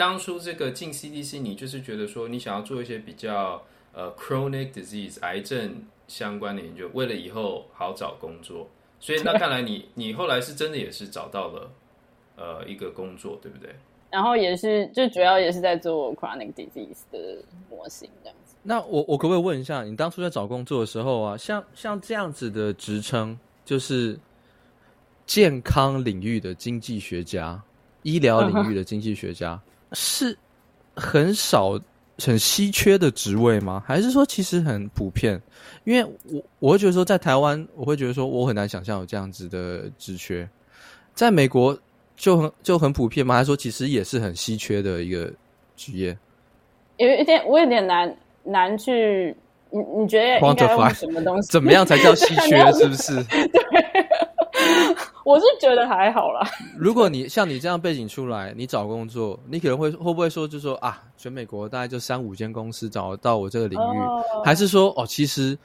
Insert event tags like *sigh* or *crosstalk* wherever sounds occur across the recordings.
当初这个进 CDC，你就是觉得说你想要做一些比较呃 chronic disease 癌症相关的研究，为了以后好找工作。所以那看来你你后来是真的也是找到了呃一个工作，对不对？然后也是就主要也是在做 chronic disease 的模型这样子。那我我可不可以问一下，你当初在找工作的时候啊，像像这样子的职称，就是健康领域的经济学家、医疗领域的经济学家，是很少很稀缺的职位吗？还是说其实很普遍？因为我我会觉得说，在台湾，我会觉得说，我很难想象有这样子的职缺，在美国就很就很普遍吗？还是说其实也是很稀缺的一个职业？有一点，我有点难。难去，你你觉得应该用什么东西？怎么样才叫稀缺？*laughs* 是不是？对，我是觉得还好啦。*laughs* 如果你像你这样背景出来，你找工作，你可能会会不会说，就说啊，全美国大概就三五间公司找到我这个领域，哦、还是说哦，其实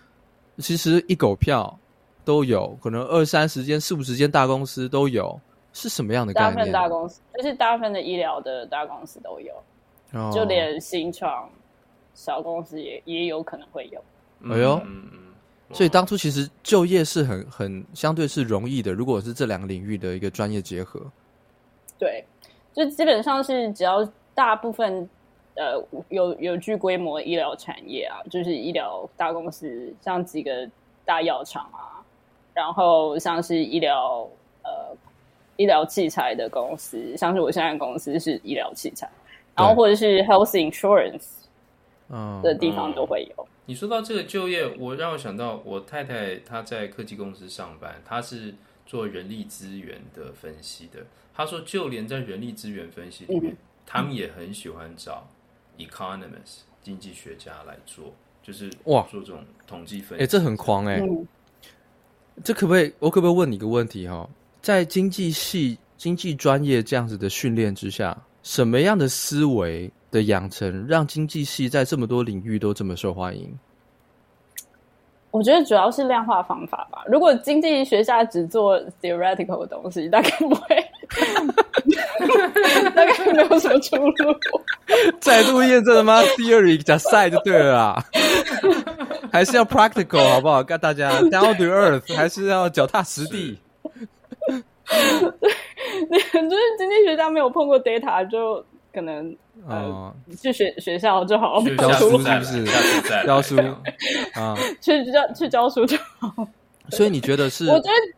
其实一狗票都有，可能二三十间、四五十间大公司都有，是什么样的概念？大部分大公司就是大部分的医疗的大公司都有，哦、就连新创。小公司也也有可能会有，哎呦，所以当初其实就业是很很相对是容易的。如果是这两个领域的一个专业结合，对，就基本上是只要大部分呃有有具规模的医疗产业啊，就是医疗大公司，像几个大药厂啊，然后像是医疗呃医疗器材的公司，像是我现在的公司是医疗器材，然后或者是 health insurance。嗯，的地方都会有。嗯。你说到这个就业，我让我想到我太太她在科技公司上班，她是做人力资源的分析的。她说，就连在人力资源分析里面，嗯、他们也很喜欢找 economist 经济学家来做，就是哇做这种统计分析。哎，这很狂哎、欸！嗯、这可不可以？我可不可以问你一个问题哈？在经济系、经济专业这样子的训练之下，什么样的思维？的养成让经济系在这么多领域都这么受欢迎，我觉得主要是量化方法吧。如果经济学家只做 theoretical 的东西，大概不会，*laughs* 大概没有什么出路。*laughs* 再度验证了吗？Theory 加 side 就对了啦，*laughs* 还是要 practical 好不好？跟大家 down to earth，还是要脚踏实地。你就是经济学家没有碰过 data 就。可能呃，去学学校就好，教书是不是？教书啊，*laughs* 去教去教书就好。所以你觉得是？我觉得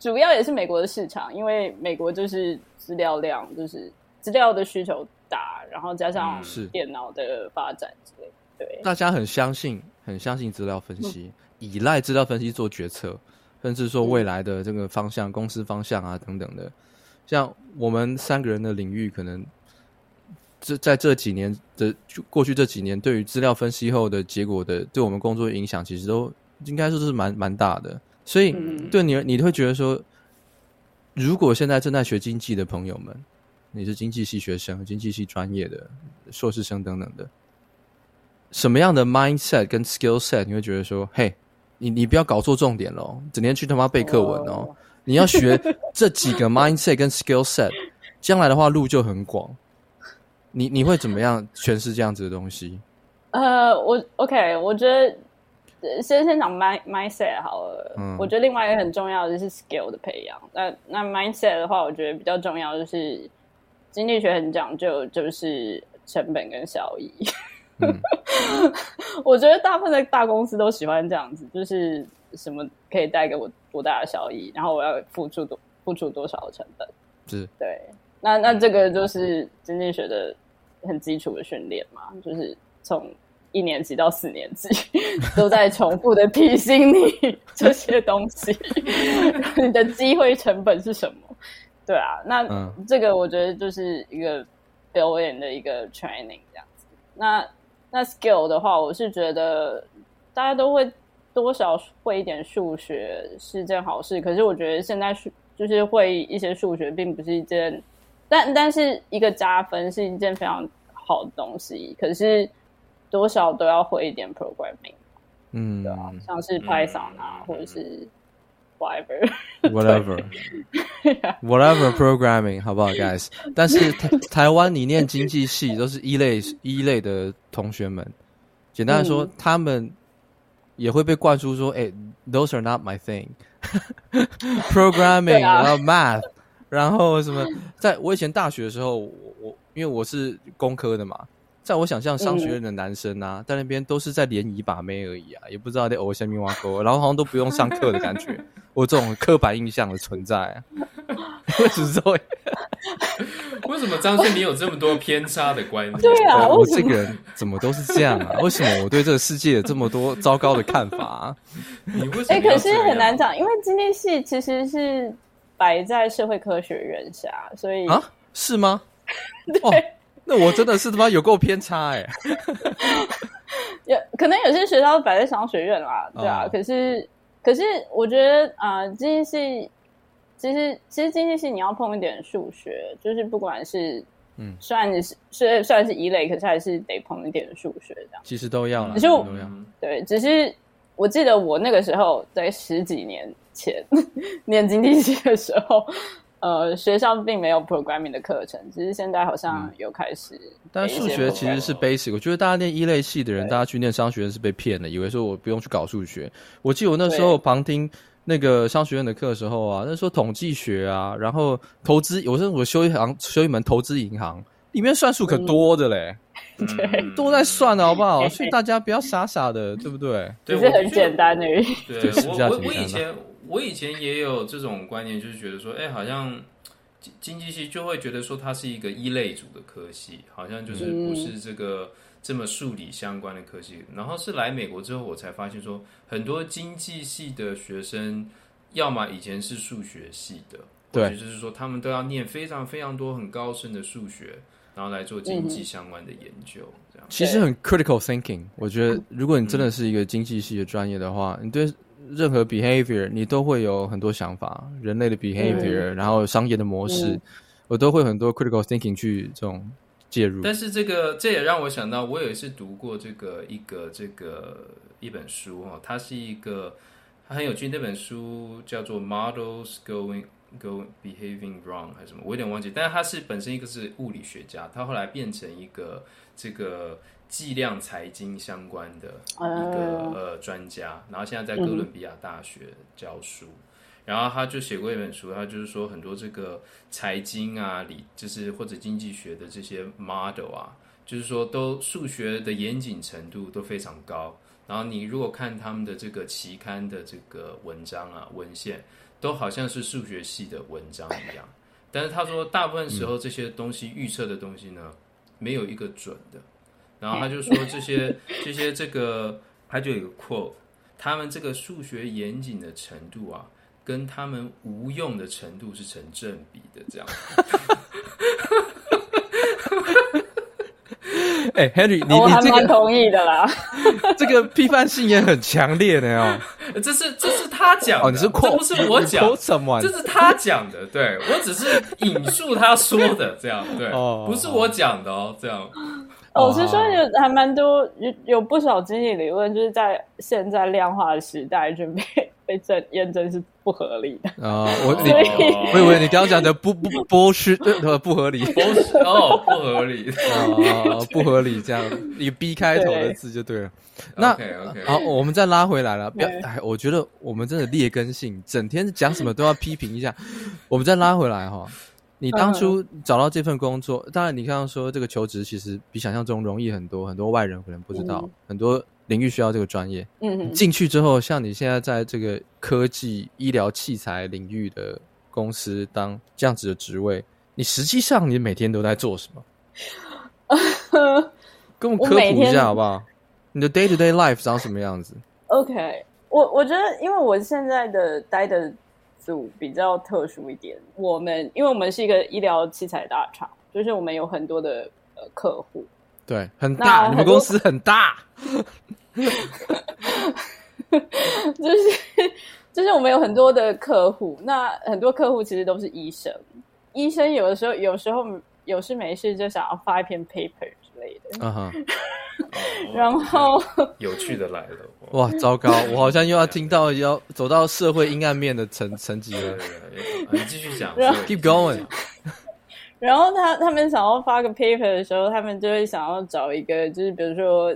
主要也是美国的市场，因为美国就是资料量，就是资料的需求大，然后加上是电脑的发展之类。对，大家很相信，很相信资料分析，依赖资料分析做决策，甚至说未来的这个方向、公司方向啊等等的。像我们三个人的领域，可能。这在这几年的过去这几年，对于资料分析后的结果的，对我们工作影响，其实都应该说是蛮蛮大的。所以，对你，你会觉得说，如果现在正在学经济的朋友们，你是经济系学生、经济系专业的硕士生等等的，什么样的 mindset 跟 skill set，你会觉得说，嘿，你你不要搞错重点喽，整天去他妈背课文哦，oh. 你要学这几个 mindset 跟 skill set，将来的话路就很广。你你会怎么样诠释这样子的东西？*laughs* 呃，我 OK，我觉得先先讲 mind mindset 好了。嗯，我觉得另外一个很重要的就是 skill 的培养。那那 mindset 的话，我觉得比较重要就是经济学很讲究，就是成本跟效益。嗯，*laughs* 我觉得大部分的大公司都喜欢这样子，就是什么可以带给我多大的效益，然后我要付出多付出多少的成本。是，对。那那这个就是经济学的很基础的训练嘛，就是从一年级到四年级都在重复的提醒你 *laughs* 这些东西，*laughs* 你的机会成本是什么？对啊，那、嗯、这个我觉得就是一个表演的一个 training 这样子。那那 skill 的话，我是觉得大家都会多少会一点数学是件好事，可是我觉得现在数就是会一些数学并不是一件。但但是一个加分是一件非常好的东西，可是多少都要会一点 programming，嗯，对啊，像是 Python 啊，嗯、或者是 whatever whatever whatever programming 好不好，guys？但是台台湾你念经济系都是一类一类的同学们，简单来说，嗯、他们也会被灌输说，哎、欸、，those are not my thing，programming，、啊、然后 math，然后什么？在我以前大学的时候，我我因为我是工科的嘛。在我想象，商学院的男生啊，嗯、在那边都是在联谊把妹而已啊，也不知道在偶像蜜挖沟，然后好像都不用上课的感觉，*laughs* 我这种刻板印象的存在、啊。*laughs* 为什么？*laughs* 为什么张轩你有这么多偏差的观念？对啊，我这个人怎么都是这样啊？为什么我对这个世界有这么多糟糕的看法、啊？你为什么？哎、欸，可是很难讲，因为今天系其实是摆在社会科学院下，所以啊，是吗？*laughs* 对。哦那我真的是他妈有够偏差 *laughs* 哎、欸！有可能有些学校摆在商学院啦，对啊。哦、可是，可是我觉得啊，经济系其实其实经济系你要碰一点数学，就是不管是嗯，虽然你是虽然虽然是一类，可是还是得碰一点数学这样。其实都要了，只是我对，只是我记得我那个时候在十几年前 *laughs* 念经济系的时候。呃，学校并没有 programming 的课程，只是现在好像有开始、嗯。但数学其实是 basic，我觉得大家念一类系的人，大家去念商学院是被骗的，以为说我不用去搞数学。我记得我那时候旁听那个商学院的课的时候啊，那时候统计学啊，然后投资，有时候我修一行修一门投资银行，里面算数可多的嘞，嗯、*laughs* 对，都在算的 *laughs* 好不好？所以大家不要傻傻的，对不对？只是很简单而已。对，*laughs* 我我我以前。我以前也有这种观念，就是觉得说，哎，好像经经济系就会觉得说它是一个一类组的科系，好像就是不是这个这么数理相关的科系。然后是来美国之后，我才发现说，很多经济系的学生，要么以前是数学系的，对，就是说他们都要念非常非常多很高深的数学，然后来做经济相关的研究。这样其实很 critical thinking。我觉得，如果你真的是一个经济系的专业的话，你对。任何 behavior 你都会有很多想法，人类的 behavior，、嗯、然后商业的模式，嗯、我都会很多 critical thinking 去这种介入。但是这个这也让我想到，我有一次读过这个一个这个一本书哦，它是一个它很有趣，那本书叫做 Models Going Going Behaving Wrong 还是什么，我有点忘记。但是他是本身一个是物理学家，他后来变成一个这个。计量财经相关的一个呃专家，然后现在在哥伦比亚大学教书，嗯、然后他就写过一本书，他就是说很多这个财经啊，理就是或者经济学的这些 model 啊，就是说都数学的严谨程度都非常高，然后你如果看他们的这个期刊的这个文章啊文献，都好像是数学系的文章一样，但是他说大部分时候这些东西预测的东西呢，没有一个准的。然后他就说这些 *laughs* 这些这个，他就有个 quote，他们这个数学严谨的程度啊，跟他们无用的程度是成正比的，这样。*laughs* 哎，Henry，你你这个同意的啦，*laughs* 这个批判性也很强烈的哦。这是这是他讲的，哦，你是 quote，这不是我讲，这是他讲的，对，我只是引述他说的，这样对，不是我讲的哦，这样。我是说，有还蛮多有有不少经济理论，就是在现在量化的时代就被被证验证是不合理的啊！我 *laughs* 你我以为你刚刚讲的不不剥削不合理哦，不合理哦，*laughs* 不合理这样以 B 开头的字就对了。那好，我们再拉回来了。不要，哎，我觉得我们真的劣根性，整天讲什么都要批评一下。我们再拉回来哈。你当初找到这份工作，当然你刚刚说这个求职其实比想象中容易很多，很多外人可能不知道，很多领域需要这个专业。嗯，进去之后，像你现在在这个科技、医疗器材领域的公司当这样子的职位，你实际上你每天都在做什么？*laughs* 跟我们科普一下好不好？你的 day to day life 长什么样子？OK，我我觉得，因为我现在的待的组。比较特殊一点，我们因为我们是一个医疗器材大厂，就是我们有很多的呃客户，对，很大，你们公司很大，*laughs* 就是 *laughs* 就是我们有很多的客户，那很多客户其实都是医生，医生有的时候有时候有事没事就想要发一篇 paper 之类的，嗯哼，*laughs* 然后有趣的来了。哇，糟糕！我好像又要听到要走到社会阴暗面的层层级了。你继续讲，keep going。然后他他们想要发个 paper 的时候，他们就会想要找一个，就是比如说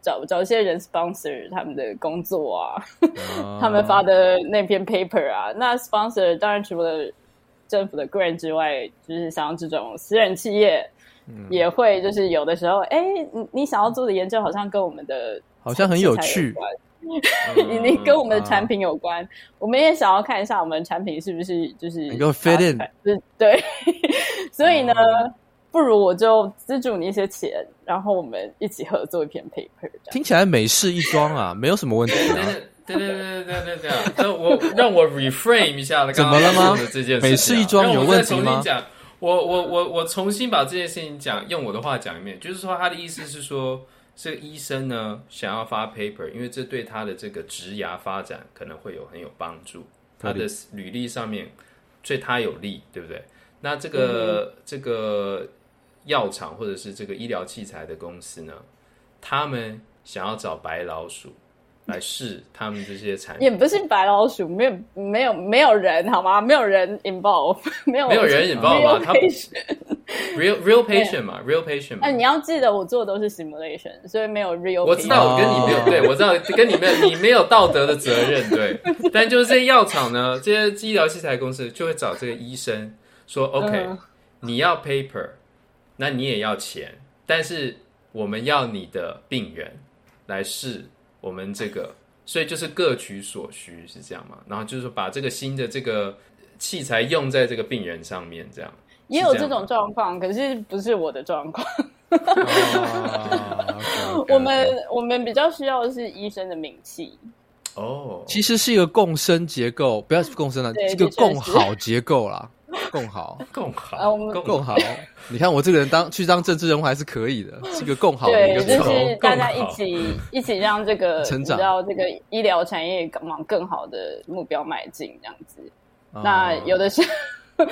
找找一些人 sponsor 他们的工作啊，*laughs* 他们发的那篇 paper 啊。那 sponsor 当然除了政府的 grant 之外，就是像这种私人企业也会，就是有的时候，哎，你你想要做的研究好像跟我们的好像很有趣。你 *laughs* 你跟我们的产品有关，嗯、我们也想要看一下我们的产品是不是就是能够 fit in，就是对，所以呢，嗯、不如我就资助你一些钱，然后我们一起合作一篇 paper。听起来美事一桩啊，没有什么问题、啊。对对对对对对对，这 *laughs* 我让我 reframe 一下怎么了吗这件事，怎么了吗？美事一桩有问题吗？我我我我重新把这件事情讲，用我的话讲一遍，就是说他的意思是说。这个医生呢，想要发 paper，因为这对他的这个职涯发展可能会有很有帮助。他的履历上面对他有利，对不对？那这个、嗯、这个药厂或者是这个医疗器材的公司呢，他们想要找白老鼠。来试他们这些产品，也不是白老鼠，没有没有没有人好吗？没有人 involve，没有没有人 involve 吗？他 *laughs* real real patient 嘛，real patient 嘛。哎，你要记得，我做的都是 simulation，所以没有 real。我知道，我跟你没有，对我知道 *laughs* 跟你没有，你没有道德的责任，对。但就是这些药厂呢，这些医疗器材公司就会找这个医生说：“OK，你要 paper，那你也要钱，但是我们要你的病人来试。”我们这个，所以就是各取所需，是这样嘛？然后就是把这个新的这个器材用在这个病人上面，这样也有这种状况，可是不是我的状况。*laughs* 我们我们比较需要的是医生的名气。哦，其实是一个共生结构，不要是共生了，是个共好结构啦。共好，*laughs* 共好，共好。你看我这个人当去当政治人物还是可以的，是一个共好的一个。对，就是大家一起一起让这个 *laughs* 成长，让这个医疗产业往更好的目标迈进，这样子。那有的是。*laughs*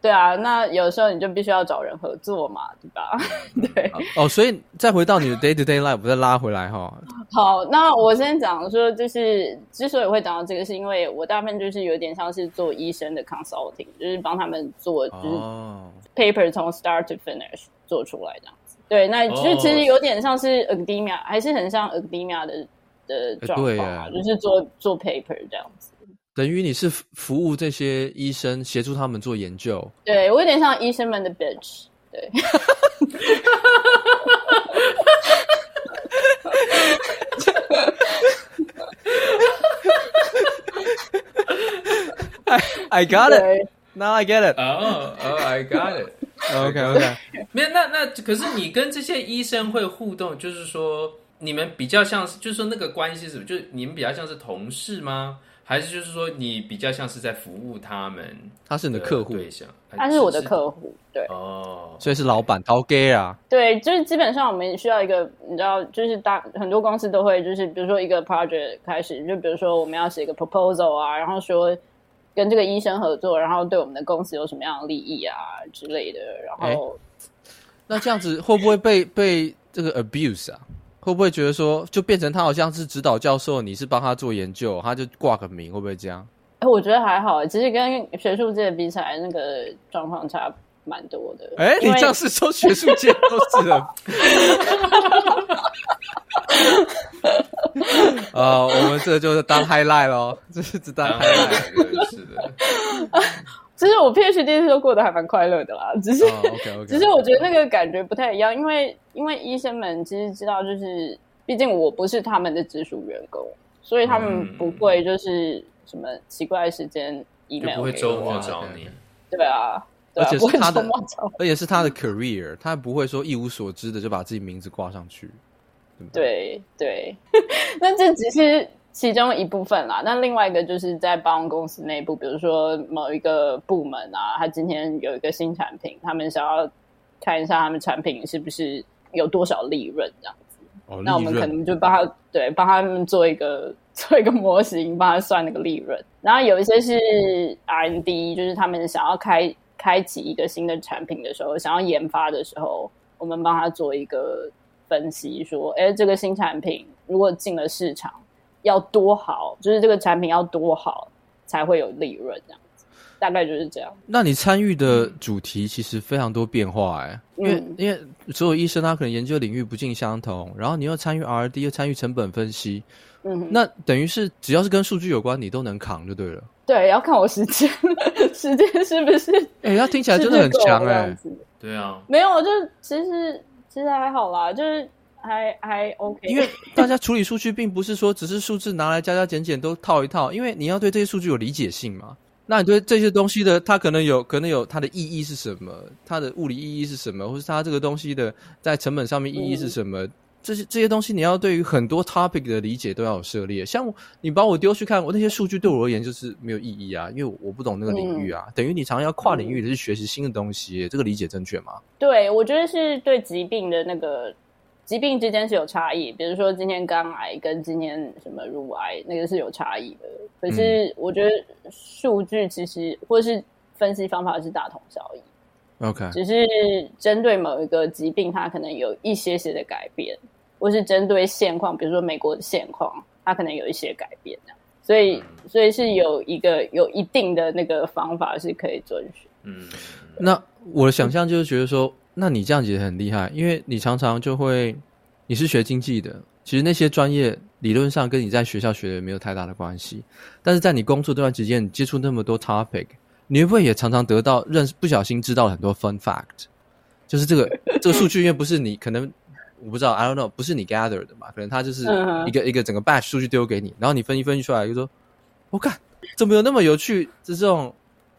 对啊，那有时候你就必须要找人合作嘛，对吧？*laughs* 对哦，所以再回到你的 day to day life，再拉回来哈。好，那我先讲说，就是之所以会讲到这个，是因为我大部分就是有点像是做医生的 consulting，就是帮他们做，就是 paper 从 start to finish 做出来这样子。对，那其实其实有点像是 academia，还是很像 academia 的的状况啊，就是做做 paper 这样子。等于你是服务这些医生，协助他们做研究。对，我有点像医生们的 bitch。对。I I got it. Now I get it. Oh, oh, I got it. *laughs* OK, OK. 没有，那那可是你跟这些医生会互动，就是说你们比较像是，就是说那个关系是什么？就是你们比较像是同事吗？还是就是说，你比较像是在服务他们，他是你的客户。对象，他是我的客户，对。哦，所以是老板掏给啊，对，就是基本上我们需要一个，你知道，就是大很多公司都会，就是比如说一个 project 开始，就比如说我们要写一个 proposal 啊，然后说跟这个医生合作，然后对我们的公司有什么样的利益啊之类的，然后、欸、那这样子会不会被被这个 abuse 啊？会不会觉得说，就变成他好像是指导教授，你是帮他做研究，他就挂个名，会不会这样？哎，我觉得还好，其实跟学术界比起来，那个状况差蛮多的。哎，你这样是说学术界都是人？*laughs* 啊，我们这就是当 highlight 咯，这是只当 highlight，是的。其实我 PhD 时候过得还蛮快乐的啦，只是，oh, okay, okay. 只是我觉得那个感觉不太一样，因为因为医生们其实知道，就是毕竟我不是他们的直属员工，所以他们不会就是什么奇怪的时间 email 不会周末找你，对啊，对啊，而且是他的，而且是他的 career，他不会说一无所知的就把自己名字挂上去，对对，*laughs* 那这只是。其中一部分啦，那另外一个就是在帮公司内部，比如说某一个部门啊，他今天有一个新产品，他们想要看一下他们产品是不是有多少利润这样子。哦，那我们可能就帮他对帮他们做一个做一个模型，帮他算那个利润。然后有一些是 R&D，就是他们想要开开启一个新的产品的时候，想要研发的时候，我们帮他做一个分析，说，哎，这个新产品如果进了市场。要多好，就是这个产品要多好才会有利润这样子，大概就是这样。那你参与的主题其实非常多变化哎、欸，因为、嗯、因为所有医生他可能研究领域不尽相同，然后你又参与 R&D 又参与成本分析，嗯，那等于是只要是跟数据有关，你都能扛就对了。对，要看我时间，*laughs* 时间是不是？哎、欸，他听起来真的很强哎、欸。对啊，没有，就其实其实还好啦，就是还还 OK。因为大家处理数据，并不是说只是数字拿来加加减减都套一套，因为你要对这些数据有理解性嘛。那你对这些东西的，它可能有可能有它的意义是什么？它的物理意义是什么？或是它这个东西的在成本上面意义是什么？嗯这些这些东西，你要对于很多 topic 的理解都要有涉猎。像你把我丢去看，我那些数据对我而言就是没有意义啊，因为我不懂那个领域啊。嗯、等于你常常要跨领域的去学习新的东西，这个理解正确吗？对，我觉得是对疾病的那个疾病之间是有差异。比如说今天肝癌跟今天什么乳癌，那个是有差异的。可是我觉得数据其实或是分析方法是大同小异。OK，只是针对某一个疾病，它可能有一些些的改变。或是针对现况，比如说美国的现况，它可能有一些改变，所以所以是有一个有一定的那个方法是可以遵循。嗯，那我的想象就是觉得说，那你这样子也很厉害，因为你常常就会，你是学经济的，其实那些专业理论上跟你在学校学的没有太大的关系，但是在你工作这段时间，你接触那么多 topic，你会不会也常常得到认识，不小心知道很多 fun fact，就是这个这个数据，因为不是你可能。我不知道，I don't know，不是你 gather 的嘛？可能他就是一个、uh. 一个整个 batch 数据丢给你，然后你分析分析出来，就说：“我、oh、看怎么有那么有趣？”这种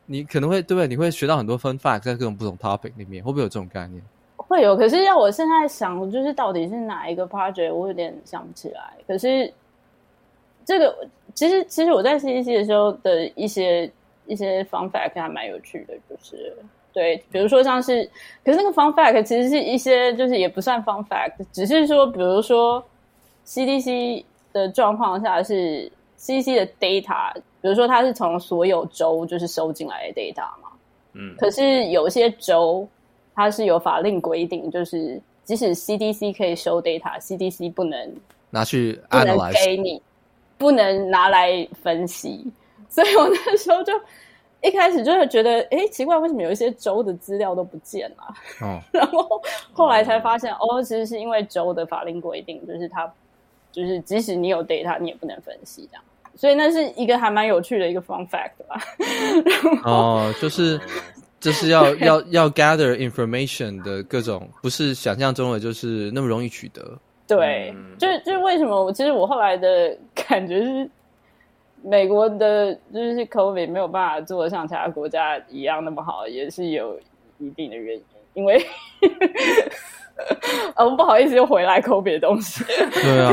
你可能会对不对？你会学到很多 fun fact 在各种不同 topic 里面，会不会有这种概念？会有，可是要我现在想，就是到底是哪一个 project，我有点想不起来。可是这个其实其实我在 CDC 的时候的一些一些 fun fact 还蛮有趣的，就是。对，比如说像是，可是那个 fun fact 其实是一些，就是也不算 fun fact，只是说，比如说 CDC 的状况下是 CDC 的 data，比如说它是从所有州就是收进来的 data 嘛，嗯，可是有些州它是有法令规定，就是即使 CDC 可以收 data，CDC 不能拿去 analyze，不能给你，不能拿来分析，所以我那时候就。一开始就是觉得，哎，奇怪，为什么有一些州的资料都不见了？*laughs* 哦，然后后来才发现，哦，其实是因为州的法令规定，就是它，就是即使你有 data，你也不能分析这样。所以那是一个还蛮有趣的一个 fun fact 吧。*laughs* 哦，就是 *laughs* 就是要要要 gather information 的各种，不是想象中的就是那么容易取得。对，就就为什么我其实我后来的感觉是。美国的就是 COVID 没有办法做得像其他国家一样那么好，也是有一定的原因。因为，我们不好意思又回来 COVID 的东西。对啊，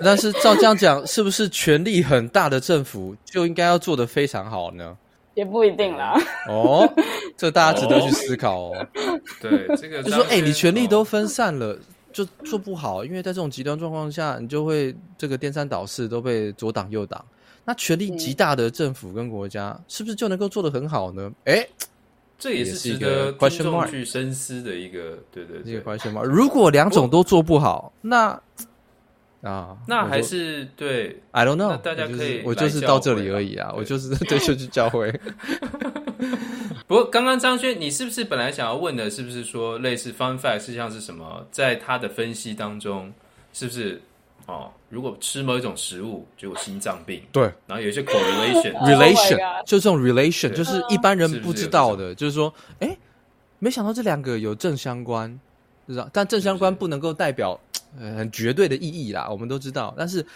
但是照这样讲，是不是权力很大的政府就应该要做得非常好呢？也不一定啦。哦，这大家值得去思考哦。对，这个就说，哎、欸，你权力都分散了，就做不好，因为在这种极端状况下，你就会这个颠三倒四，都被左挡右挡。那权力极大的政府跟国家，是不是就能够做得很好呢？哎、欸，这也是值得观众去深思的一个，对对对，一个 question mark。如果两种都做不好，那啊，那还是对，I don't know。大家可以，我就是到这里而已啊，我就是对，*laughs* 就去教会。*laughs* 不过，刚刚张轩，你是不是本来想要问的，是不是说类似 fun fact，实际上是什么？在他的分析当中，是不是？哦，如果吃某一种食物就有心脏病，对，然后有一些 correlation relation，、oh、就这种 relation，就是一般人不知道的，是是就是说，哎，没想到这两个有正相关，知道？但正相关不能够代表是是呃很绝对的意义啦，我们都知道。但是，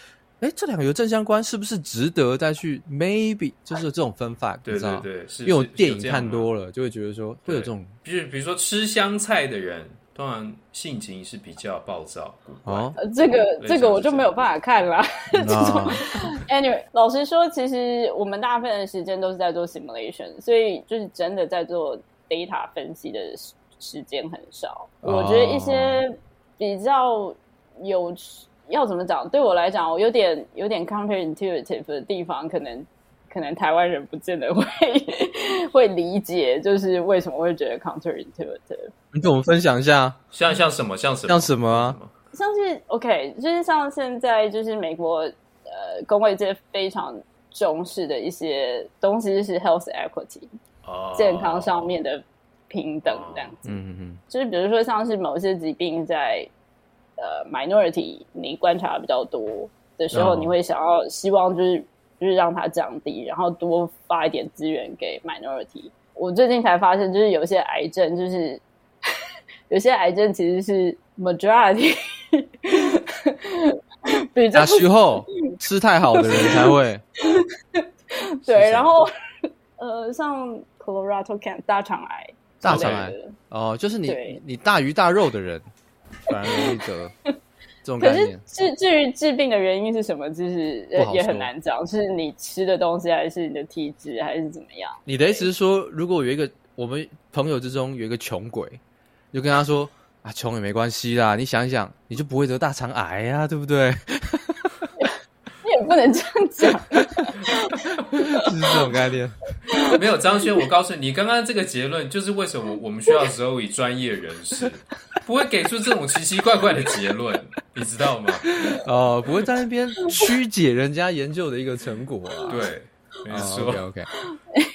哎，这两个有正相关，是不是值得再去 maybe 就是这种分法？对对对，是因为我电影看多了，就会觉得说会有这种，比如比如说吃香菜的人。当然，性情是比较暴躁。哦，这个这个我就没有办法看了。*laughs* 这种，*laughs* anyway，老实说，其实我们大部分的时间都是在做 simulation，所以就是真的在做 data 分析的时间很少。我觉得一些比较有要怎么讲，对我来讲，我有点有点 counterintuitive 的地方，可能。可能台湾人不见得会 *laughs* 会理解，就是为什么会觉得 counterintuitive。你跟我们分享一下，像像什么，像什么，像什么啊？像是 OK，就是像现在就是美国呃工会界非常重视的一些东西就是 health equity，哦，健康上面的平等这样子。嗯嗯嗯，就是比如说像是某些疾病在呃 minority 你观察比较多的时候，哦、你会想要希望就是就是让它降低，然后多发一点资源给 minority。我最近才发现，就是有些癌症就是。有些癌症其实是 majority，*laughs* 比较时候吃太好的人才会。*laughs* 对，然后呃，像 colorectal cancer 大肠癌，大肠癌哦，就是你你大鱼大肉的人反而容易得 *laughs* 这种概念。可是至至于治病的原因是什么，就是也很难讲，是你吃的东西，还是你的体质，还是怎么样？你的意思是说，如果有一个我们朋友之中有一个穷鬼？就跟他说啊，穷也没关系啦，你想一想，你就不会得大肠癌呀、啊，对不对？*laughs* 你也不能这样讲，就 *laughs* 是这种概念。*laughs* 没有张轩，我告诉你，你刚刚这个结论就是为什么我们需要时候以专业人士，不会给出这种奇奇怪怪的结论，你知道吗？哦，不会在那边曲解人家研究的一个成果啊。对。没错、oh,，OK，OK，、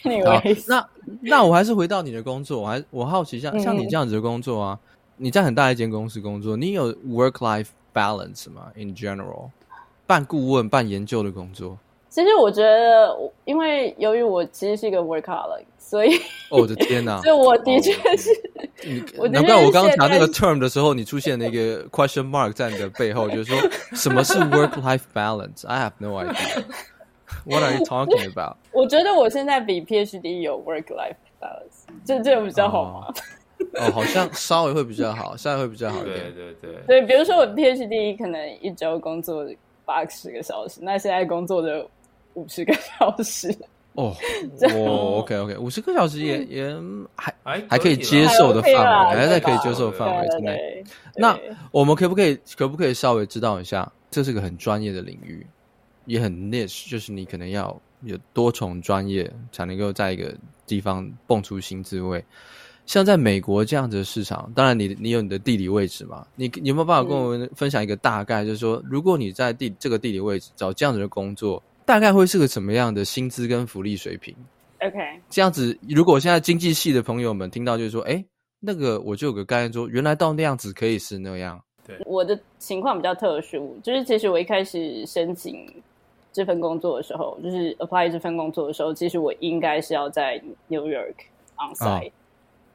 okay. *laughs* 好，那那我还是回到你的工作，我还我好奇像，像像你这样子的工作啊，嗯、你在很大一间公司工作，你有 work-life balance 吗？In general，半顾问、半研究的工作。其实我觉得，因为由于我其实是一个 workaholic，所以，哦、我的天哪，*laughs* 所以我的确是，哦、难怪我刚刚查那个 term 的时候，你出现了一个 question mark 在你的背后，就是说什么是 work-life balance？I have no idea。*laughs* What are you talking about？*laughs* 我觉得我现在比 PhD 有 work-life balance，这这个比较好吗？哦，*laughs* 哦，好像稍微会比较好，稍微会比较好一点。对对对。对，比如说我 PhD 可能一周工作八十个小时，那现在工作的五十个小时。哦，哦，OK OK，五十个小时也也还还还可以接受的范围，还在可以接受的范围之内。那我们可不可以可不可以稍微知道一下？这是个很专业的领域。也很 niche，就是你可能要有多重专业才能够在一个地方蹦出新滋味。像在美国这样子的市场，当然你你有你的地理位置嘛，你你有没有办法跟我们分享一个大概？就是说，如果你在地这个地理位置找这样子的工作，大概会是个什么样的薪资跟福利水平？OK，这样子，如果现在经济系的朋友们听到，就是说，哎，那个我就有个概念说，原来到那样子可以是那样。对，我的情况比较特殊，就是其实我一开始申请。这份工作的时候，就是 apply 这份工作的时候，其实我应该是要在 New York on site，、哦、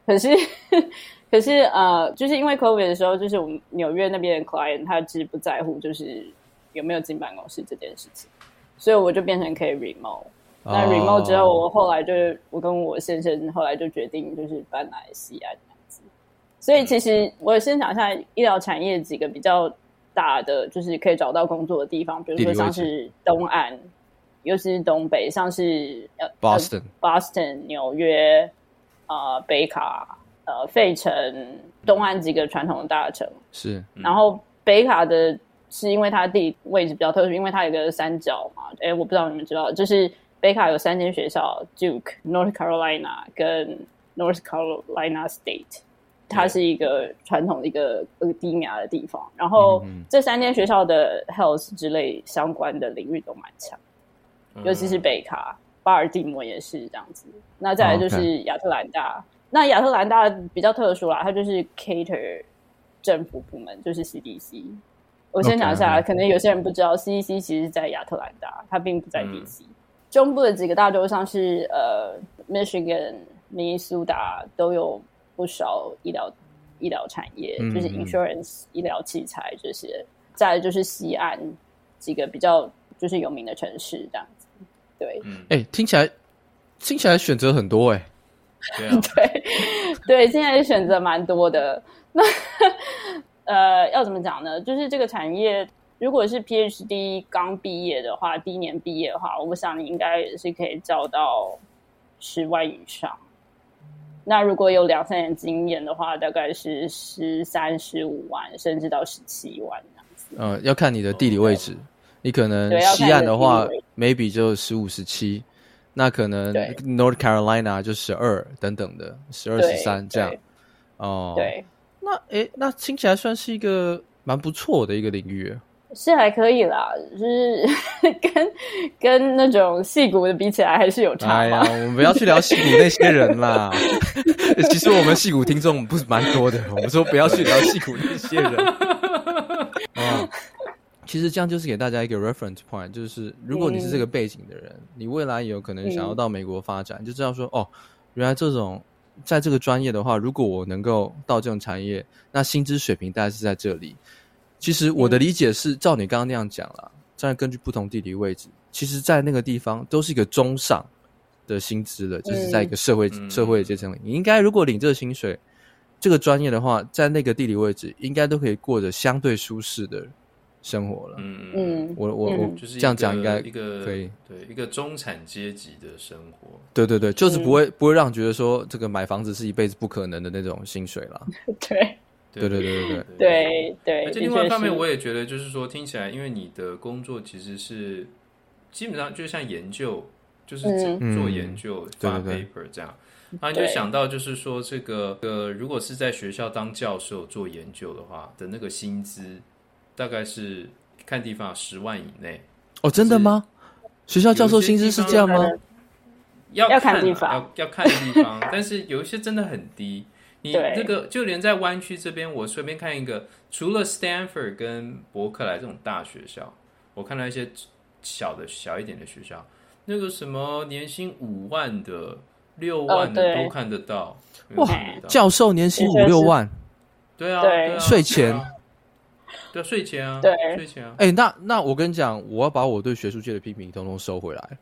可是可是呃，就是因为 COVID 的时候，就是我们纽约那边的 client 他其实不在乎，就是有没有进办公室这件事情，所以我就变成可以 remote。那 remote 之后，我后来就我跟我先生后来就决定就是搬来西安这样子。所以其实我先想一下医疗产业几个比较。大的就是可以找到工作的地方，比如说像是东岸，尤其是东北，像是呃 Boston、Boston、纽约、啊、呃、北卡、呃费城，东岸几个传统的大城是。然后北卡的是因为它的地理位置比较特殊，因为它有个三角嘛。哎，我不知道你们知道，就是北卡有三间学校：Duke、North Carolina 跟 North Carolina State。它是一个传统的一个呃低亚的地方，然后这三间学校的 health 之类相关的领域都蛮强，尤其是北卡、巴尔的摩也是这样子。那再来就是亚特兰大，那亚特兰大比较特殊啦，它就是 cater 政府部门，就是 CDC。我先讲一下，可能有些人不知道，CDC 其实是在亚特兰大，它并不在 DC。中部的几个大洲，像是呃 Michigan、明尼苏达都有。不少医疗医疗产业，就是 insurance、嗯、医疗器材这些，再来就是西安几个比较就是有名的城市这样子。对，哎、欸，听起来听起来选择很多哎、欸。*laughs* 对、啊、对对，现在选择蛮多的。那呃，要怎么讲呢？就是这个产业，如果是 PhD 刚毕业的话，第一年毕业的话，我想你应该是可以招到十万以上。那如果有两三年经验的话，大概是十三、十五万，甚至到十七万这样子。嗯，要看你的地理位置，你可能西岸的话，maybe 就十五、十七，那可能 North Carolina 就十二等等的，十二、十三这样。哦，对，那诶，那听起来算是一个蛮不错的一个领域。是还可以啦，就是 *laughs* 跟跟那种戏骨的比起来，还是有差。哎呀，我们不要去聊戏骨那些人啦。*laughs* 其实我们戏骨听众不是蛮多的，我们说不要去聊戏骨那些人。啊，其实这样就是给大家一个 reference point，就是如果你是这个背景的人，嗯、你未来也有可能想要到美国发展，嗯、就知道说哦，原来这种在这个专业的话，如果我能够到这种产业，那薪资水平大概是在这里。其实我的理解是，照你刚刚那样讲了，再根据不同地理位置，其实，在那个地方都是一个中上的薪资了，就是在一个社会、嗯、社会阶层里，你应该如果领这个薪水，这个专业的话，在那个地理位置，应该都可以过着相对舒适的生活了。嗯嗯，我我我就是这样讲，应该一个可以对一个中产阶级的生活。对对对，就是不会、嗯、不会让觉得说这个买房子是一辈子不可能的那种薪水了。*laughs* 对。对对对对对对对，而且另外一方面，我也觉得就是说，听起来，因为你的工作其实是基本上就像研究，就是做研究、发 paper 这样。然后你就想到，就是说，这个呃，如果是在学校当教授做研究的话的那个薪资，大概是看地方十万以内。哦，真的吗？学校教授薪资是这样吗？要看地方，要要看地方，但是有一些真的很低。你那个就连在湾区这边，我随便看一个，除了 Stanford 跟伯克莱这种大学校，我看到一些小的小一点的学校，那个什么年薪五万的、六万的都看得到。哇，教授年薪五六万，对啊，税前，对税前啊，对税前啊。哎，那那我跟你讲，我要把我对学术界的批评统统收回来。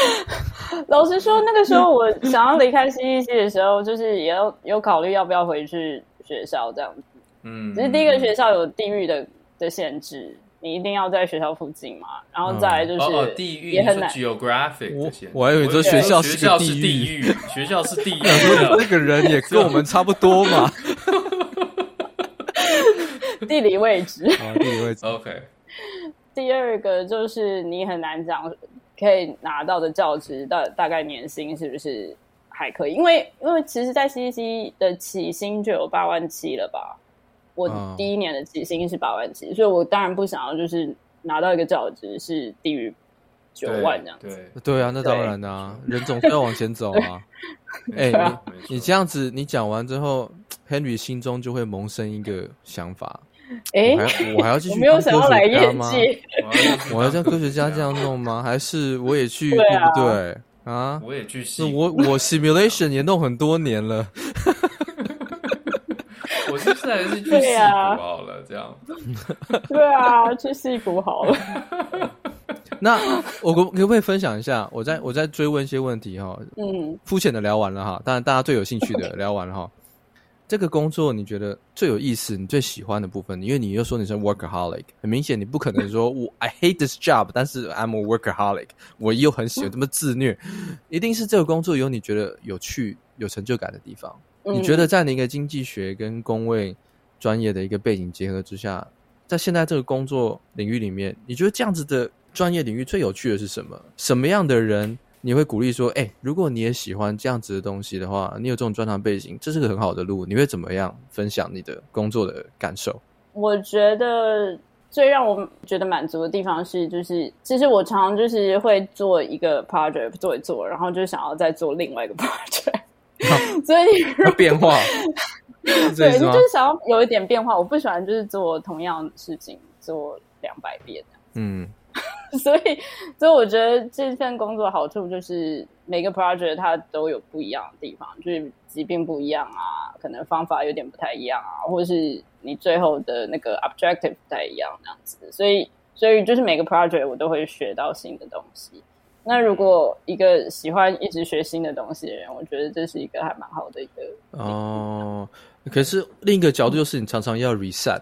*laughs* 老实说，那个时候我想要离开 CCC 的时候，就是也有有考虑要不要回去学校这样子。嗯，只是第一个学校有地域的的限制，你一定要在学校附近嘛。然后再来就是地域也很难。geographic 我我还以为这学校是个地域，学校是地域，那个人也跟我们差不多嘛。*laughs* 地理位置，地理位置。OK。第二个就是你很难讲。可以拿到的教职大大概年薪是不是还可以？因为因为其实，在 CCC 的起薪就有八万七了吧？我第一年的起薪是八万七，所以我当然不想要就是拿到一个教职是低于九万这样子。对对，啊，那当然啊，人总是要往前走啊。*laughs* 哎、欸，你你这样子，你讲完之后，Henry 心中就会萌生一个想法。*laughs* 哎，*laughs* 我还要继续当科学家吗？我要像科学家这样弄吗？还是我也去，对不对？啊，我也去。那我我 simulation 也弄很多年了。*laughs* 我是不是还是去戏骨好了？这样。对啊，去戏谷好了。那我可可不可以分享一下？我再我再追问一些问题哈。嗯，肤浅的聊完了哈，当然大家最有兴趣的聊完了哈。这个工作你觉得最有意思，你最喜欢的部分？因为你又说你是 workaholic，很明显你不可能说我 *laughs* I hate this job，但是 I'm a workaholic，我又很喜欢这么自虐，一定是这个工作有你觉得有趣、有成就感的地方。你觉得在你一个经济学跟工位专业的一个背景结合之下，在现在这个工作领域里面，你觉得这样子的专业领域最有趣的是什么？什么样的人？你会鼓励说：“哎、欸，如果你也喜欢这样子的东西的话，你有这种专长背景，这是个很好的路。你会怎么样分享你的工作的感受？”我觉得最让我觉得满足的地方是，就是其实我常常就是会做一个 project 做一做，然后就想要再做另外一个 *laughs* project，*laughs* 所以 *laughs* 要变化。对，你就是想要有一点变化。我不喜欢就是做同样的事情做两百遍。嗯。所以，所以我觉得这份工作的好处就是每个 project 它都有不一样的地方，就是疾病不一样啊，可能方法有点不太一样啊，或者是你最后的那个 objective 不太一样那样子。所以，所以就是每个 project 我都会学到新的东西。那如果一个喜欢一直学新的东西的人，我觉得这是一个还蛮好的一个哦。可是另一个角度就是你常常要 reset。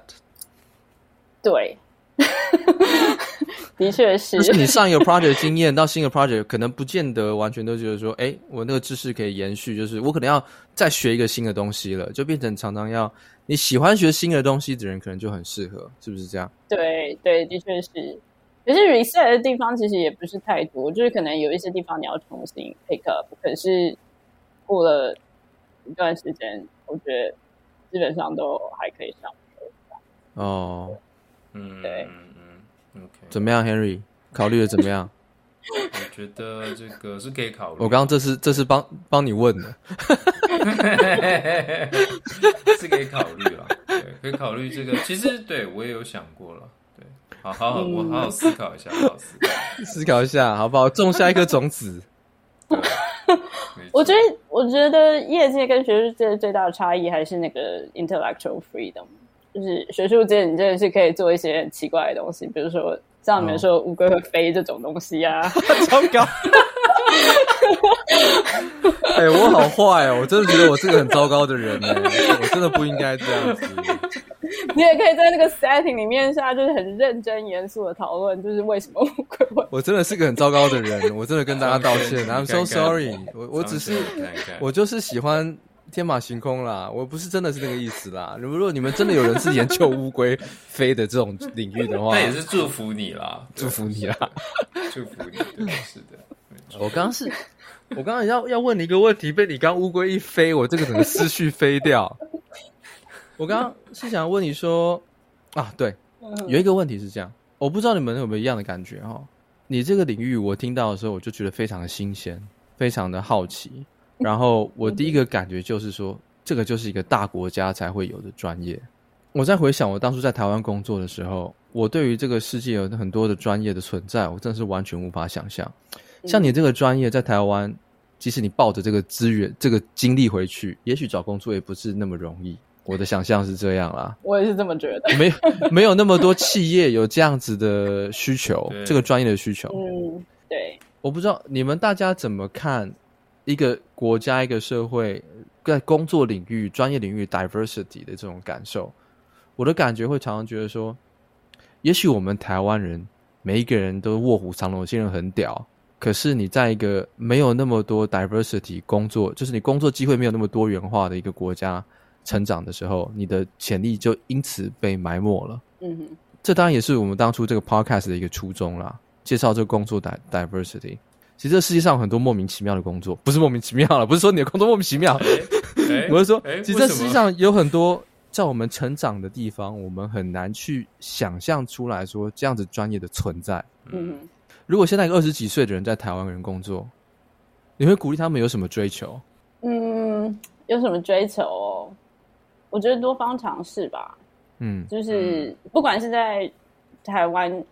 对。*laughs* 的确是，就是你上一个 project 经验到新的 project，可能不见得完全都觉得说，哎，我那个知识可以延续，就是我可能要再学一个新的东西了，就变成常常要你喜欢学新的东西的人，可能就很适合，是不是这样？对对，的确是。可是 reset 的地方其实也不是太多，就是可能有一些地方你要重新 pick up，可是过了一段时间，我觉得基本上都还可以上手。哦。嗯，对嗯嗯，OK，怎么样，Henry？考虑的怎么样？我觉得这个是可以考虑。我刚刚这是这是帮帮你问的，*laughs* 是可以考虑了，对，可以考虑这个。其实对我也有想过了，对，好好好，我好好思考一下，好好思考，思考一下，好不好？种下一颗种子。我觉得，我觉得业界跟学术界最大的差异还是那个 intellectual freedom，就是学术界你真的是可以做一些很奇怪的东西，比如说像你们说乌龟会飞这种东西啊，*laughs* 糟糕！*laughs* 哎、欸，我好坏哦，我真的觉得我是个很糟糕的人呢，我真的不应该这样子。*laughs* 你也可以在那个 setting 里面下，就是很认真严肃的讨论，就是为什么乌龟会。我真的是个很糟糕的人，我真的跟大家道歉，I'm so sorry 看看。我我只是我就是喜欢天马行空啦，我不是真的是那个意思啦。如果你们真的有人是研究乌龟飞的这种领域的话，那也是祝福你啦，祝福你啦，*laughs* 祝福你，对，是的。我刚刚是，*laughs* 我刚刚要要问你一个问题，被你刚乌龟一飞，我这个整个思绪飞掉。我刚刚是想问你说，啊，对，有一个问题是这样，我不知道你们有没有一样的感觉哈。你这个领域我听到的时候，我就觉得非常的新鲜，非常的好奇。*laughs* 然后我第一个感觉就是说，这个就是一个大国家才会有的专业。我在回想我当初在台湾工作的时候，我对于这个世界有很多的专业的存在，我真的是完全无法想象。像你这个专业在台湾，即使你抱着这个资源、这个精力回去，也许找工作也不是那么容易。我的想象是这样啦，*laughs* 我也是这么觉得。没有没有那么多企业有这样子的需求，这个专业的需求。嗯，对。我不知道你们大家怎么看一个国家、一个社会在工作领域、专业领域 diversity 的这种感受。我的感觉会常常觉得说，也许我们台湾人每一个人都卧虎藏龙，有些人很屌，可是你在一个没有那么多 diversity 工作，就是你工作机会没有那么多元化的一个国家。成长的时候，你的潜力就因此被埋没了。嗯哼，这当然也是我们当初这个 podcast 的一个初衷啦，介绍这个工作 diversity。其实这世界上有很多莫名其妙的工作，不是莫名其妙了，不是说你的工作莫名其妙，欸欸、*laughs* 我是说，其实这世界上有很多在我们成长的地方，我们很难去想象出来说这样子专业的存在。嗯，如果现在一个二十几岁的人在台湾人工作，你会鼓励他们有什么追求？嗯，有什么追求哦？我觉得多方尝试吧，嗯，就是不管是在台湾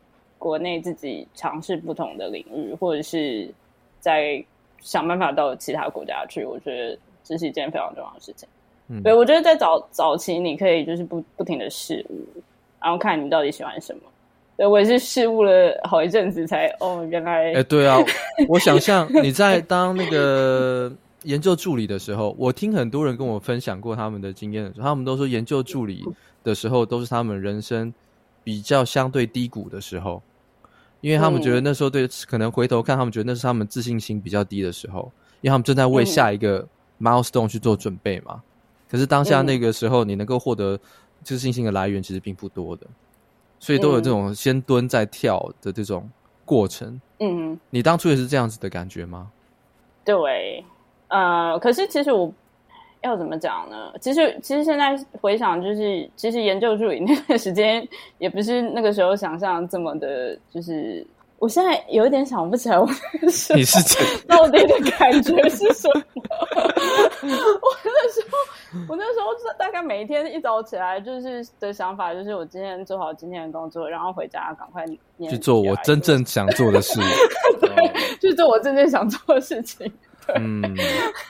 国内自己尝试不同的领域，或者是在想办法到其他国家去，我觉得这是一件非常重要的事情。嗯，对，我觉得在早早期你可以就是不不停的试误，然后看你到底喜欢什么。对，我也是试误了好一阵子才哦，原来，哎，对啊，*laughs* 我想象你在当那个。*laughs* 研究助理的时候，我听很多人跟我分享过他们的经验的时候，他们都说研究助理的时候都是他们人生比较相对低谷的时候，因为他们觉得那时候对，可能回头看，他们觉得那是他们自信心比较低的时候，因为他们正在为下一个 milestone 去做准备嘛。可是当下那个时候，你能够获得自信心的来源其实并不多的，所以都有这种先蹲再跳的这种过程。嗯，你当初也是这样子的感觉吗？对。呃，可是其实我要怎么讲呢？其实，其实现在回想，就是其实研究助理那段时间，也不是那个时候想象这么的，就是我现在有一点想不起来，我那时候你是谁？到底的感觉是什么？我那时候，我那时候大概每一天一早起来，就是的想法就是，我今天做好今天的工作，然后回家赶快去做我真正想做的事，*laughs* 对，去做我真正想做的事情。嗯，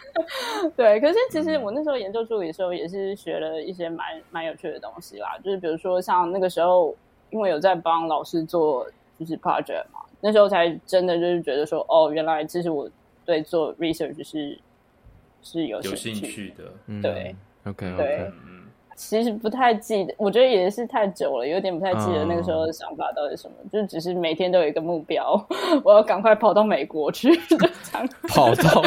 *laughs* 对，可是其实我那时候研究助理的时候，也是学了一些蛮蛮有趣的东西啦。就是比如说，像那个时候，因为有在帮老师做就是 project 嘛，那时候才真的就是觉得说，哦，原来其实我对做 research 是是有兴趣，有兴趣的。嗯、对，OK，对。其实不太记得，我觉得也是太久了，有点不太记得那个时候的想法到底什么。Oh. 就只是每天都有一个目标，*laughs* 我要赶快跑到美国去。*laughs* 跑到？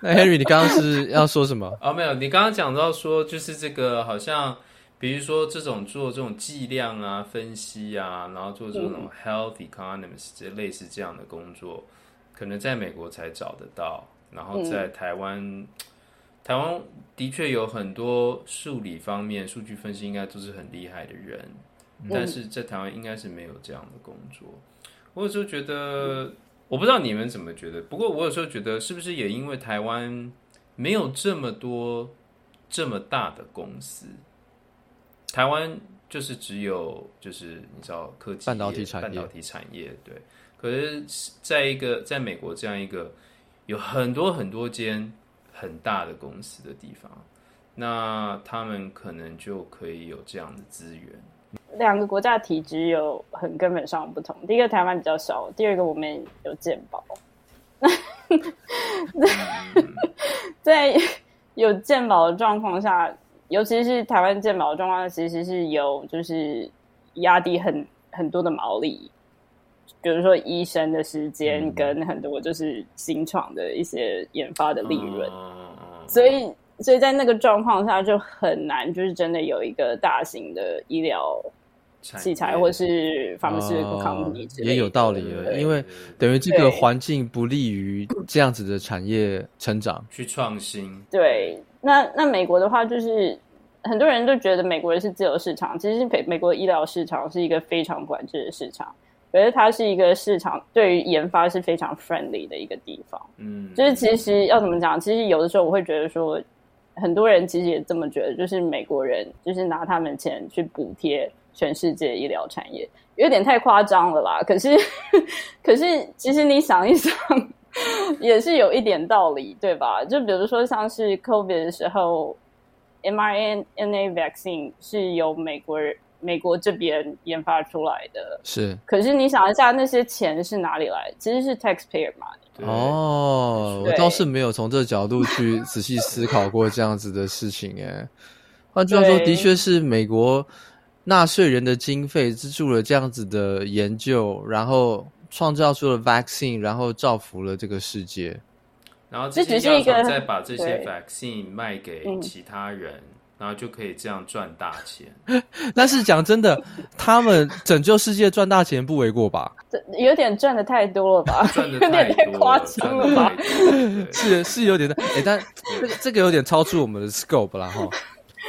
那 Henry，你刚刚是要说什么？啊、*laughs* oh，没有，你刚刚讲到说，就是这个好像，比如说这种做这种计量啊、分析啊，然后做这种 health economics 这类似这样的工作，可能在美国才找得到，然后在台湾。嗯台湾的确有很多数理方面、数据分析应该都是很厉害的人，嗯、但是在台湾应该是没有这样的工作。我有时候觉得，嗯、我不知道你们怎么觉得，不过我有时候觉得，是不是也因为台湾没有这么多这么大的公司？台湾就是只有就是你知道科技半导体产业，半导体产业对。可是在一个在美国这样一个有很多很多间很大的公司的地方，那他们可能就可以有这样的资源。两个国家的体制有很根本上不同。第一个台湾比较小，第二个我们有健保。*laughs* 在有健保的状况下，尤其是台湾健保的状况下，其实是有就是压低很很多的毛利，比如说医生的时间跟很多就是新创的一些研发的利润，所以所以在那个状况下就很难，就是真的有一个大型的医疗。器材或是方式不抗力之类的，也有道理了，因为等于这个环境不利于这样子的产业成长，去创新。对，那那美国的话，就是很多人都觉得美国人是自由市场，其实美美国医疗市场是一个非常管制的市场，可是它是一个市场对于研发是非常 friendly 的一个地方。嗯，就是其实要怎么讲，其实有的时候我会觉得说，很多人其实也这么觉得，就是美国人就是拿他们钱去补贴。全世界医疗产业有点太夸张了啦，*laughs* 可是，*laughs* 可是其实你想一想，也是有一点道理，对吧？就比如说像是 COVID 的时候，mRNA vaccine 是由美国人美国这边研发出来的，是。可是你想一下，那些钱是哪里来？其实是 taxpayer money。哦，我倒是没有从这个角度去仔细思考过这样子的事情，哎。*laughs* 换句话说，的确是美国。纳税人的经费资助了这样子的研究，然后创造出了 vaccine，然后造福了这个世界。然后这些药厂再把这些 vaccine 卖给其他人，嗯、然后就可以这样赚大钱。*laughs* 但是讲真的，他们拯救世界赚大钱不为过吧？*laughs* 有点赚的太多了吧？*laughs* 赚的太夸张了吧？是是有点的，哎，但这个这个有点超出我们的 scope 了哈。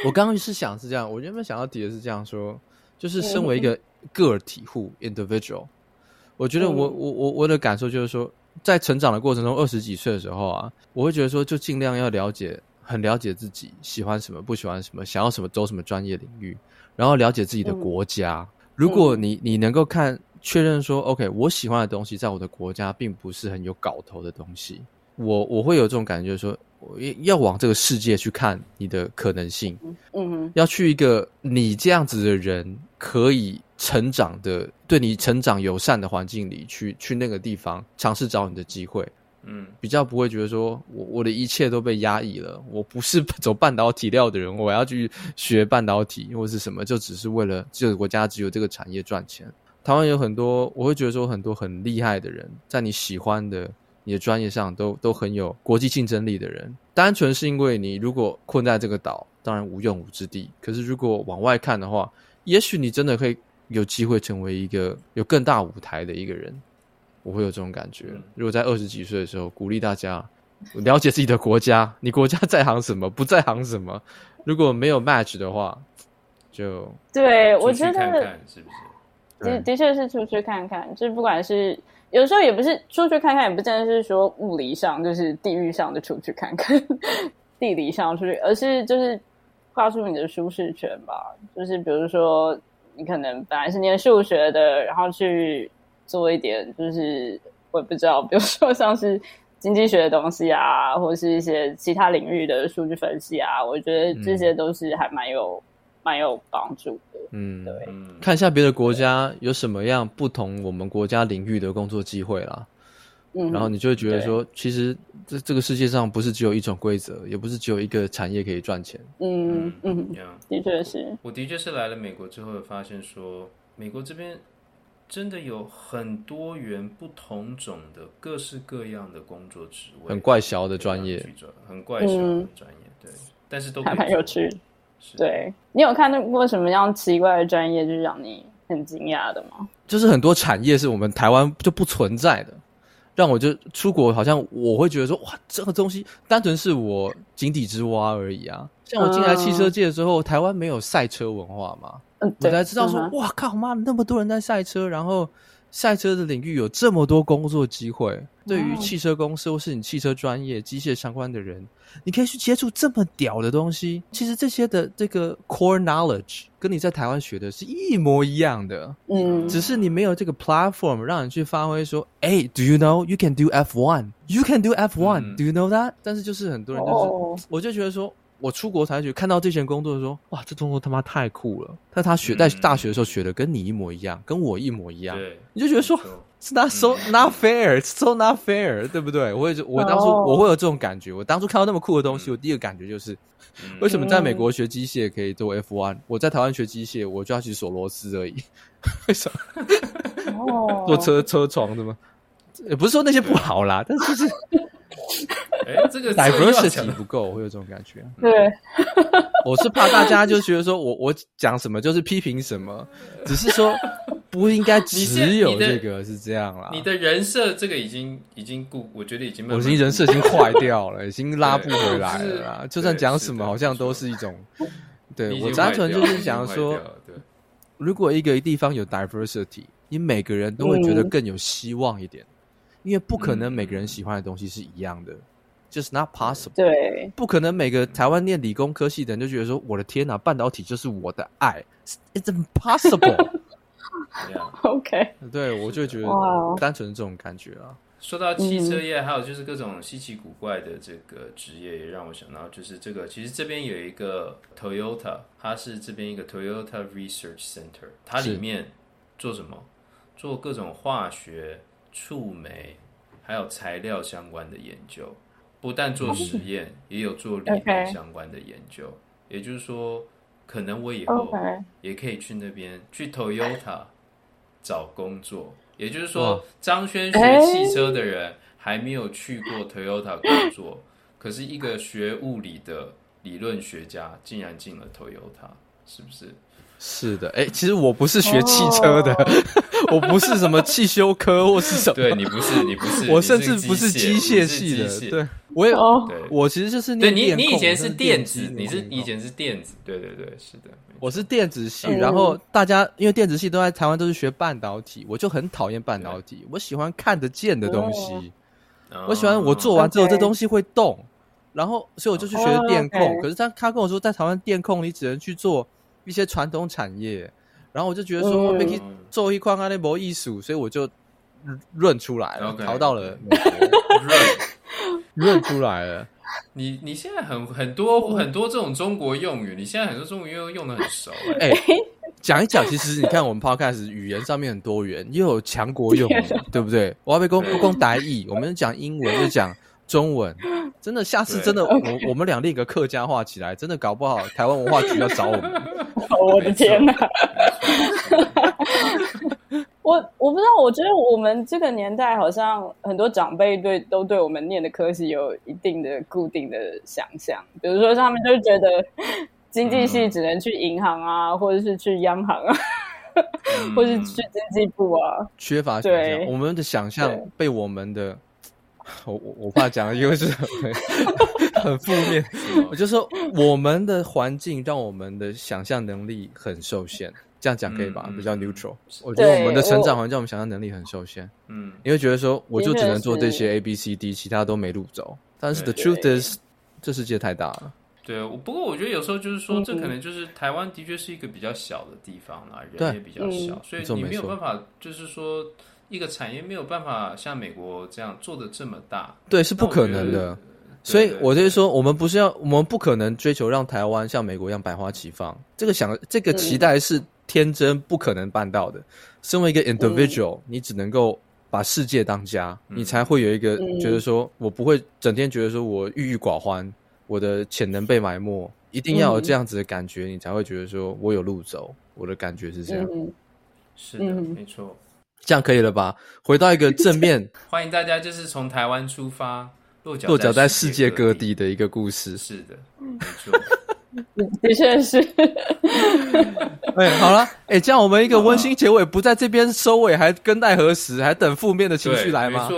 我刚刚是想是这样，我原本想要提的是这样说，就是身为一个个体户 individual，我觉得我我我我的感受就是说，在成长的过程中，二十几岁的时候啊，我会觉得说，就尽量要了解，很了解自己喜欢什么，不喜欢什么，想要什么，走什么专业领域，然后了解自己的国家。如果你你能够看确认说，OK，我喜欢的东西在我的国家并不是很有搞头的东西，我我会有这种感觉说。要往这个世界去看你的可能性，嗯，要去一个你这样子的人可以成长的、对你成长友善的环境里去，去那个地方尝试找你的机会，嗯，比较不会觉得说我我的一切都被压抑了，我不是 *laughs* 走半导体料的人，我要去学半导体或是什么，就只是为了这个国家只有这个产业赚钱。台湾有很多，我会觉得说很多很厉害的人，在你喜欢的。你的专业上都都很有国际竞争力的人，单纯是因为你如果困在这个岛，当然无用武之地。可是如果往外看的话，也许你真的可以有机会成为一个有更大舞台的一个人。我会有这种感觉。如果在二十几岁的时候，鼓励大家了解自己的国家，*laughs* 你国家在行什么，不在行什么。如果没有 match 的话，就对，我觉得看看是不是？的的确是出去看看，就是不管是。有时候也不是出去看看，也不真的是说物理上就是地域上的出去看看，*laughs* 地理上出去，而是就是跨出你的舒适圈吧。就是比如说，你可能本来是念数学的，然后去做一点，就是我也不知道，比如说像是经济学的东西啊，或者是一些其他领域的数据分析啊，我觉得这些都是还蛮有。蛮有帮助的，嗯，对，看一下别的国家有什么样不同我们国家领域的工作机会啦，嗯，然后你就会觉得说，其实这这个世界上不是只有一种规则，也不是只有一个产业可以赚钱，嗯嗯，的确是，我的确是来了美国之后发现说，美国这边真的有很多元、不同种的、各式各样的工作职位，很怪小的专业，很怪小的专业，对，但是都 *laughs* 还蛮有趣。对，你有看到过什么样奇怪的专业，就是让你很惊讶的吗？就是很多产业是我们台湾就不存在的，让我就出国，好像我会觉得说，哇，这个东西单纯是我井底之蛙而已啊。像我进来汽车界之后，嗯、台湾没有赛车文化嘛，嗯，我才知道说，嗯、哇靠妈，那么多人在赛车，然后。赛车的领域有这么多工作机会，对于汽车公司或是你汽车专业、机械相关的人，你可以去接触这么屌的东西。其实这些的这个 core knowledge 跟你在台湾学的是一模一样的，嗯，只是你没有这个 platform 让你去发挥。说，哎，Do you know you can do F1? You can do F1? 嗯、Do you know that? 但是就是很多人就是，哦、我就觉得说。我出国才去看到这些工作的时候，哇，这动作他妈太酷了！但他学在大学的时候学的跟你一模一样，跟我一模一样，对你就觉得说，It's not so not fair，It's so not fair，对不对？我会，我当初我会有这种感觉。我当初看到那么酷的东西，我第一个感觉就是，为什么在美国学机械可以做 F1，我在台湾学机械我就要去锁螺丝而已？*laughs* 为什么？做车车床的吗？也不是说那些不好啦，但是就是。哎，这个 diversity 不够，我会有这种感觉。对，*laughs* 我是怕大家就觉得说我我讲什么就是批评什么，只是说不应该只有这个是这样啦。你的人设这个已经已经固，我觉得已经没有，我已经人设已经坏掉了，已经拉不回来了啦。就算讲什么，好像都是一种。对，我单纯就是想说，如果一个地方有 diversity，你每个人都会觉得更有希望一点。因为不可能每个人喜欢的东西是一样的，嗯，just not possible。对，不可能每个台湾念理工科系的人就觉得说，我的天哪，半导体就是我的爱，it's impossible。*laughs* OK，对，我就觉得单纯这种感觉啊。说到汽车业，还有就是各种稀奇古怪的这个职业，也让我想到就是这个，其实这边有一个 Toyota，它是这边一个 Toyota Research Center，它里面做什么？做各种化学。触媒还有材料相关的研究，不但做实验，也有做理论相关的研究。Okay. 也就是说，可能我以后也可以去那边去 Toyota 找工作。也就是说，张轩学汽车的人还没有去过 Toyota 工作，可是一个学物理的理论学家竟然进了 Toyota，是不是？是的，哎，其实我不是学汽车的，*laughs* 我不是什么汽修科或是什么。对，你不是，你不是，我甚至不是机械系的。对，我也，我其实就是对你，你以前是电子，你是以前是电子，对对对，是的，我是电子系。然后大家因为电子系都在台湾都是学半导体，我就很讨厌半导体，我喜欢看得见的东西，我喜欢我做完之后这东西会动，然后所以我就去学电控。可是他他跟我说，在台湾电控你只能去做。一些传统产业，然后我就觉得说，可以做一块阿那博艺术，所以我就润出来了，okay, 逃到了美国，*laughs* 润出来了。你 *laughs* 你现在很很多很多这种中国用语，你现在很多中国用语用的很熟。*laughs* 哎、欸，讲一讲，其实你看我们 Podcast 语言上面很多元，又有强国用语，对不对？我要被公不公台语，我们讲英文又讲。中文真的，下次真的，我我们俩练个客家话起来，真的搞不好台湾文化局要找我们。*laughs* 我的天哪！我我不知道，我觉得我们这个年代好像很多长辈对都对我们念的科系有一定的固定的想象，比如说他们就觉得经济系只能去银行啊，或者是去央行啊，*laughs* 或者是去经济部啊，缺乏想象，我们的想象被我们的。我我我怕讲，因为是很 *laughs* 很负面。我就说，我们的环境让我们的想象能力很受限。这样讲可以吧？比较 neutral。我觉得我们的成长环境，我们想象能力很受限。嗯，你会觉得说，我就只能做这些 A B C D，其他都没路走。但是 the truth is，这世界太大了。对，不过我觉得有时候就是说，这可能就是台湾的确是一个比较小的地方啦，人也比较小，所以你没有办法，就是说。一个产业没有办法像美国这样做的这么大，对，是不可能的。所以我就是说，我们不是要，我们不可能追求让台湾像美国一样百花齐放。这个想，这个期待是天真不可能办到的。身为一个 individual，你只能够把世界当家，你才会有一个觉得说，我不会整天觉得说我郁郁寡欢，我的潜能被埋没。一定要有这样子的感觉，你才会觉得说我有路走。我的感觉是这样。是的，没错。这样可以了吧？回到一个正面，*laughs* 欢迎大家，就是从台湾出发，落脚落脚在世界各地的一个故事。是的，没错，*laughs* 的确是。*laughs* 哎、欸，好了，哎、欸，这样我们一个温馨结尾，不在这边收尾，还更待何时？还等负面的情绪来吗？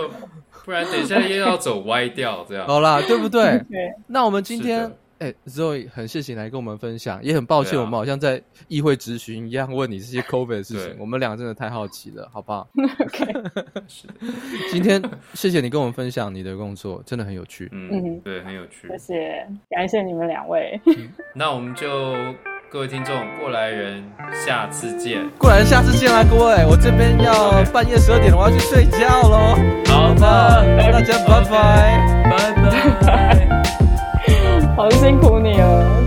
不然等一下又要走歪掉，这样好啦，对不对？*laughs* 对，那我们今天是。哎，Zoe，很谢谢你来跟我们分享，也很抱歉，我们好像在议会质询一样问你这些 *laughs* COVID 的事情，我们俩真的太好奇了，好不好？*laughs* OK，*laughs* 今天谢谢你跟我们分享你的工作，真的很有趣。嗯，对，很有趣。谢谢，感谢你们两位。那我们就各位听众，过来人，下次见。过来人，下次见啦，各位，我这边要半夜十二点了，我要去睡觉喽。好的，大家拜拜，拜拜。好辛苦你哦。